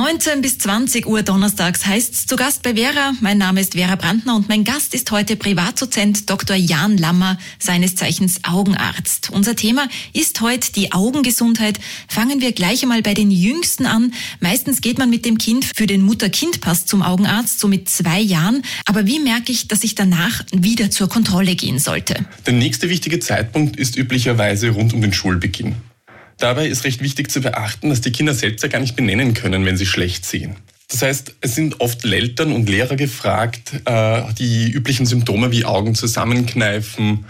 19 bis 20 Uhr donnerstags heißt's zu Gast bei Vera. Mein Name ist Vera Brandner und mein Gast ist heute Privatdozent Dr. Jan Lammer, seines Zeichens Augenarzt. Unser Thema ist heute die Augengesundheit. Fangen wir gleich einmal bei den Jüngsten an. Meistens geht man mit dem Kind für den Mutter-Kind-Pass zum Augenarzt, so mit zwei Jahren. Aber wie merke ich, dass ich danach wieder zur Kontrolle gehen sollte? Der nächste wichtige Zeitpunkt ist üblicherweise rund um den Schulbeginn. Dabei ist recht wichtig zu beachten, dass die Kinder selbst ja gar nicht benennen können, wenn sie schlecht sehen. Das heißt, es sind oft Eltern und Lehrer gefragt, äh, die üblichen Symptome wie Augen zusammenkneifen,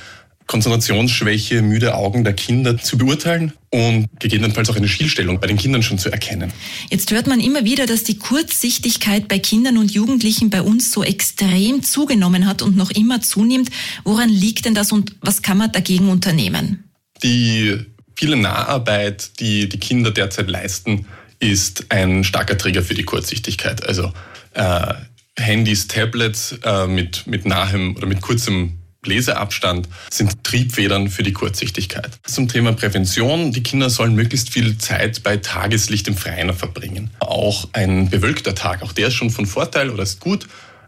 Konzentrationsschwäche, müde Augen der Kinder zu beurteilen und gegebenenfalls auch eine Schielstellung bei den Kindern schon zu erkennen. Jetzt hört man immer wieder, dass die Kurzsichtigkeit bei Kindern und Jugendlichen bei uns so extrem zugenommen hat und noch immer zunimmt. Woran liegt denn das und was kann man dagegen unternehmen? Die viele Naharbeit, die die Kinder derzeit leisten, ist ein starker Trigger für die Kurzsichtigkeit. Also äh, Handys, Tablets äh, mit, mit nahem oder mit kurzem Leseabstand sind Triebfedern für die Kurzsichtigkeit. Zum Thema Prävention. Die Kinder sollen möglichst viel Zeit bei Tageslicht im Freien verbringen. Auch ein bewölkter Tag, auch der ist schon von Vorteil oder ist gut.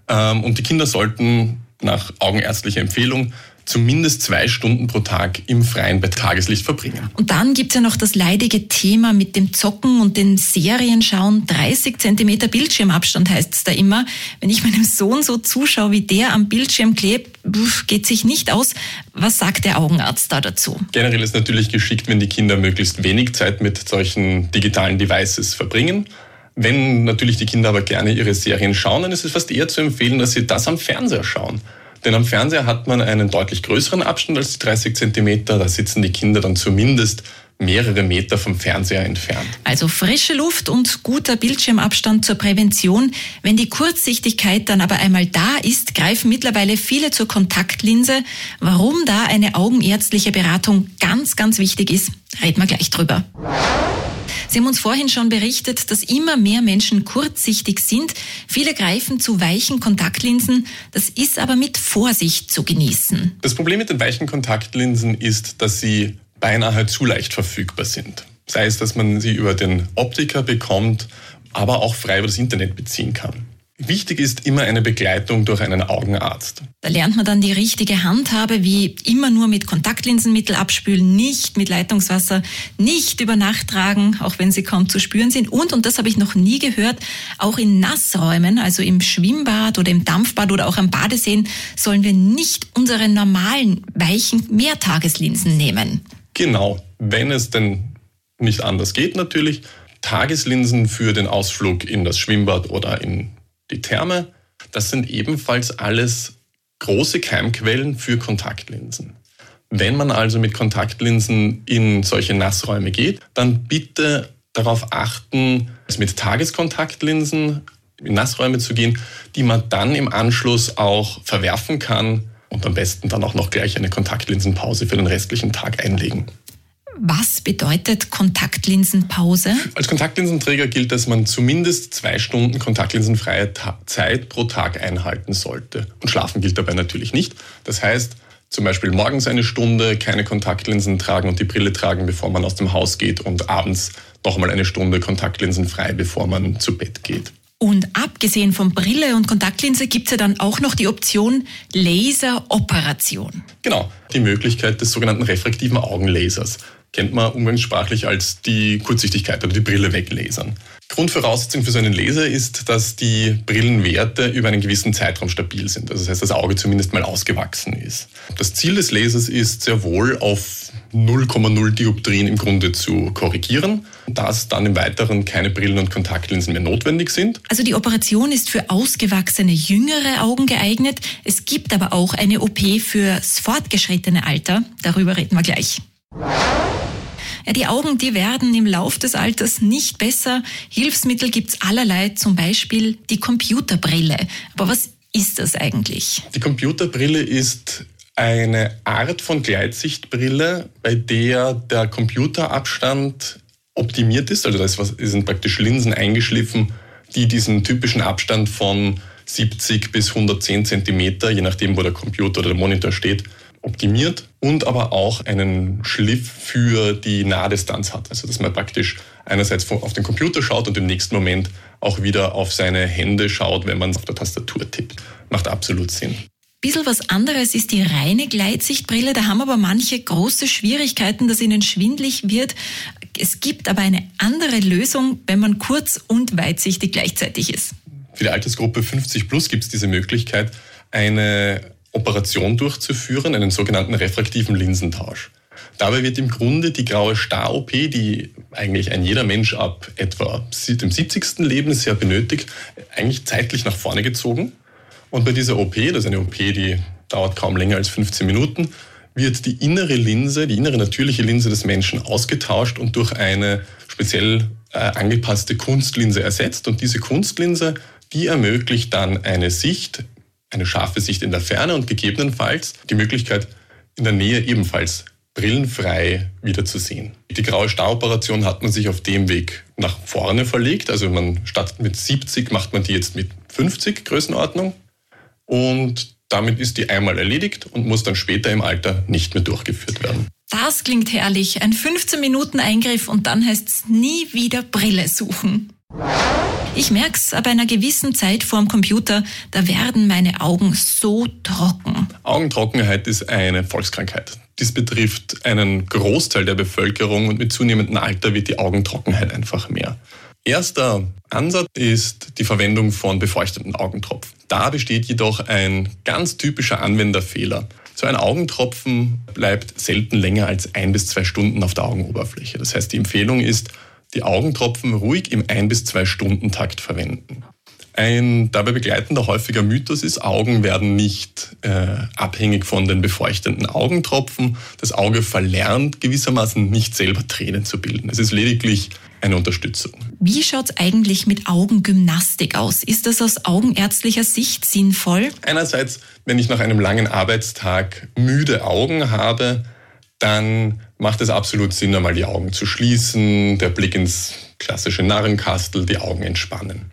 Ähm, und die Kinder sollten nach augenärztlicher Empfehlung zumindest zwei Stunden pro Tag im Freien bei Tageslicht verbringen. Und dann gibt's ja noch das leidige Thema mit dem Zocken und den Serienschauen. 30 Zentimeter Bildschirmabstand heißt es da immer. Wenn ich meinem Sohn so zuschaue, wie der am Bildschirm klebt, geht sich nicht aus. Was sagt der Augenarzt da dazu? Generell ist natürlich geschickt, wenn die Kinder möglichst wenig Zeit mit solchen digitalen Devices verbringen. Wenn natürlich die Kinder aber gerne ihre Serien schauen, dann ist es fast eher zu empfehlen, dass sie das am Fernseher schauen. Denn am Fernseher hat man einen deutlich größeren Abstand als die 30 Zentimeter. Da sitzen die Kinder dann zumindest mehrere Meter vom Fernseher entfernt. Also frische Luft und guter Bildschirmabstand zur Prävention. Wenn die Kurzsichtigkeit dann aber einmal da ist, greifen mittlerweile viele zur Kontaktlinse. Warum da eine augenärztliche Beratung ganz, ganz wichtig ist, reden wir gleich drüber. Sie haben uns vorhin schon berichtet, dass immer mehr Menschen kurzsichtig sind. Viele greifen zu weichen Kontaktlinsen. Das ist aber mit Vorsicht zu genießen. Das Problem mit den weichen Kontaktlinsen ist, dass sie beinahe zu leicht verfügbar sind. Sei es, dass man sie über den Optiker bekommt, aber auch frei über das Internet beziehen kann. Wichtig ist immer eine Begleitung durch einen Augenarzt. Da lernt man dann die richtige Handhabe, wie immer nur mit Kontaktlinsenmittel abspülen, nicht mit Leitungswasser, nicht über Nacht tragen, auch wenn sie kaum zu spüren sind. Und, und das habe ich noch nie gehört, auch in Nassräumen, also im Schwimmbad oder im Dampfbad oder auch am Badeseen, sollen wir nicht unsere normalen, weichen Mehrtageslinsen nehmen. Genau, wenn es denn nicht anders geht natürlich. Tageslinsen für den Ausflug in das Schwimmbad oder in die Therme, das sind ebenfalls alles große Keimquellen für Kontaktlinsen. Wenn man also mit Kontaktlinsen in solche Nassräume geht, dann bitte darauf achten, mit Tageskontaktlinsen in Nassräume zu gehen, die man dann im Anschluss auch verwerfen kann und am besten dann auch noch gleich eine Kontaktlinsenpause für den restlichen Tag einlegen. Was bedeutet Kontaktlinsenpause? Als Kontaktlinsenträger gilt, dass man zumindest zwei Stunden kontaktlinsenfreie Zeit pro Tag einhalten sollte. Und schlafen gilt dabei natürlich nicht. Das heißt, zum Beispiel morgens eine Stunde keine Kontaktlinsen tragen und die Brille tragen, bevor man aus dem Haus geht und abends nochmal eine Stunde kontaktlinsenfrei, bevor man zu Bett geht. Und abgesehen von Brille und Kontaktlinse gibt es ja dann auch noch die Option Laseroperation. Genau, die Möglichkeit des sogenannten refraktiven Augenlasers kennt man umgangssprachlich als die Kurzsichtigkeit oder die Brille weglasern. Grundvoraussetzung für so einen Laser ist, dass die Brillenwerte über einen gewissen Zeitraum stabil sind. Also das heißt, das Auge zumindest mal ausgewachsen ist. Das Ziel des Lasers ist sehr wohl auf 0,0 Dioptrien im Grunde zu korrigieren, dass dann im Weiteren keine Brillen und Kontaktlinsen mehr notwendig sind. Also die Operation ist für ausgewachsene jüngere Augen geeignet. Es gibt aber auch eine OP fürs fortgeschrittene Alter. Darüber reden wir gleich. Ja, die Augen, die werden im Lauf des Alters nicht besser. Hilfsmittel gibt's allerlei, zum Beispiel die Computerbrille. Aber was ist das eigentlich? Die Computerbrille ist eine Art von Gleitsichtbrille, bei der der Computerabstand optimiert ist. Also da sind praktisch Linsen eingeschliffen, die diesen typischen Abstand von 70 bis 110 Zentimeter, je nachdem, wo der Computer oder der Monitor steht, optimiert und aber auch einen Schliff für die Nahdistanz hat. Also dass man praktisch einerseits auf den Computer schaut und im nächsten Moment auch wieder auf seine Hände schaut, wenn man auf der Tastatur tippt. Macht absolut Sinn. Bisschen was anderes ist die reine Gleitsichtbrille. Da haben aber manche große Schwierigkeiten, dass ihnen schwindlig wird. Es gibt aber eine andere Lösung, wenn man kurz- und weitsichtig gleichzeitig ist. Für die Altersgruppe 50 plus gibt es diese Möglichkeit, eine Operation durchzuführen, einen sogenannten refraktiven Linsentausch. Dabei wird im Grunde die graue Star-OP, die eigentlich ein jeder Mensch ab etwa dem 70. Lebensjahr benötigt, eigentlich zeitlich nach vorne gezogen. Und bei dieser OP, das ist eine OP, die dauert kaum länger als 15 Minuten, wird die innere Linse, die innere natürliche Linse des Menschen ausgetauscht und durch eine speziell äh, angepasste Kunstlinse ersetzt. Und diese Kunstlinse, die ermöglicht dann eine Sicht, eine scharfe Sicht in der Ferne und gegebenenfalls die Möglichkeit, in der Nähe ebenfalls brillenfrei wieder zu sehen. Die graue Staroperation hat man sich auf dem Weg nach vorne verlegt. Also man statt mit 70 macht man die jetzt mit 50 Größenordnung. Und damit ist die einmal erledigt und muss dann später im Alter nicht mehr durchgeführt werden. Das klingt herrlich. Ein 15-Minuten-Eingriff und dann heißt es nie wieder Brille suchen. Ich merk's, ab einer gewissen Zeit vorm Computer, da werden meine Augen so trocken. Augentrockenheit ist eine Volkskrankheit. Dies betrifft einen Großteil der Bevölkerung und mit zunehmendem Alter wird die Augentrockenheit einfach mehr. Erster Ansatz ist die Verwendung von befeuchteten Augentropfen. Da besteht jedoch ein ganz typischer Anwenderfehler. So ein Augentropfen bleibt selten länger als ein bis zwei Stunden auf der Augenoberfläche. Das heißt, die Empfehlung ist, die Augentropfen ruhig im ein bis zwei Stunden Takt verwenden. Ein dabei begleitender häufiger Mythos ist, Augen werden nicht äh, abhängig von den befeuchtenden Augentropfen. Das Auge verlernt gewissermaßen nicht selber Tränen zu bilden. Es ist lediglich eine Unterstützung. Wie schaut es eigentlich mit Augengymnastik aus? Ist das aus augenärztlicher Sicht sinnvoll? Einerseits, wenn ich nach einem langen Arbeitstag müde Augen habe, dann macht es absolut Sinn, einmal die Augen zu schließen, der Blick ins klassische Narrenkastel, die Augen entspannen.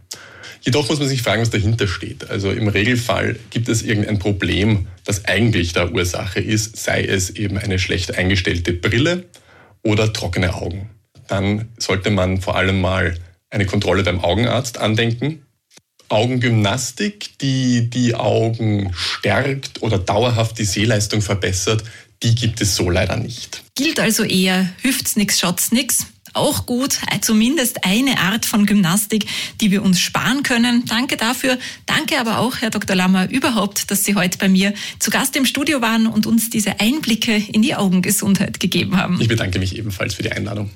Jedoch muss man sich fragen, was dahinter steht. Also im Regelfall gibt es irgendein Problem, das eigentlich der Ursache ist, sei es eben eine schlecht eingestellte Brille oder trockene Augen. Dann sollte man vor allem mal eine Kontrolle beim Augenarzt andenken. Augengymnastik, die die Augen stärkt oder dauerhaft die Sehleistung verbessert, die gibt es so leider nicht. Gilt also eher, hüft's nix, schaut's nix auch gut, zumindest eine Art von Gymnastik, die wir uns sparen können. Danke dafür. Danke aber auch, Herr Dr. Lammer, überhaupt, dass Sie heute bei mir zu Gast im Studio waren und uns diese Einblicke in die Augengesundheit gegeben haben. Ich bedanke mich ebenfalls für die Einladung.